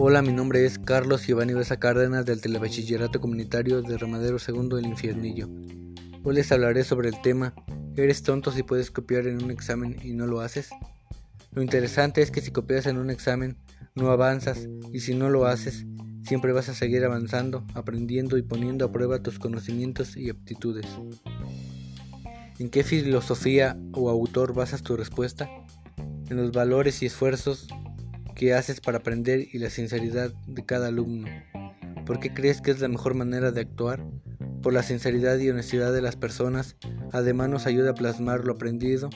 Hola, mi nombre es Carlos Giovanni Besa Cárdenas del Telebachillerato Comunitario de Ramadero Segundo del Infiernillo. Hoy les hablaré sobre el tema ¿Eres tonto si puedes copiar en un examen y no lo haces? Lo interesante es que si copias en un examen no avanzas y si no lo haces siempre vas a seguir avanzando, aprendiendo y poniendo a prueba tus conocimientos y aptitudes. ¿En qué filosofía o autor basas tu respuesta? En los valores y esfuerzos que haces para aprender y la sinceridad de cada alumno. ¿Por qué crees que es la mejor manera de actuar? Por la sinceridad y honestidad de las personas, además nos ayuda a plasmar lo aprendido.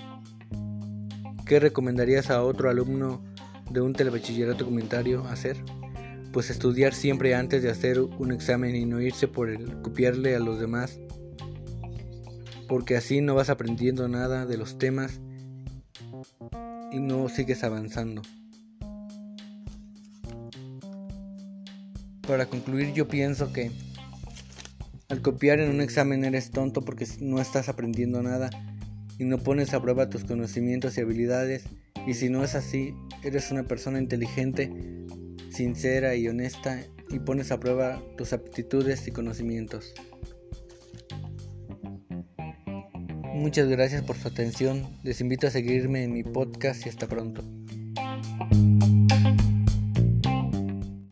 ¿Qué recomendarías a otro alumno de un telebachillerato comentario hacer? Pues estudiar siempre antes de hacer un examen y no irse por el copiarle a los demás, porque así no vas aprendiendo nada de los temas y no sigues avanzando. Para concluir yo pienso que al copiar en un examen eres tonto porque no estás aprendiendo nada y no pones a prueba tus conocimientos y habilidades y si no es así eres una persona inteligente, sincera y honesta y pones a prueba tus aptitudes y conocimientos. Muchas gracias por su atención, les invito a seguirme en mi podcast y hasta pronto.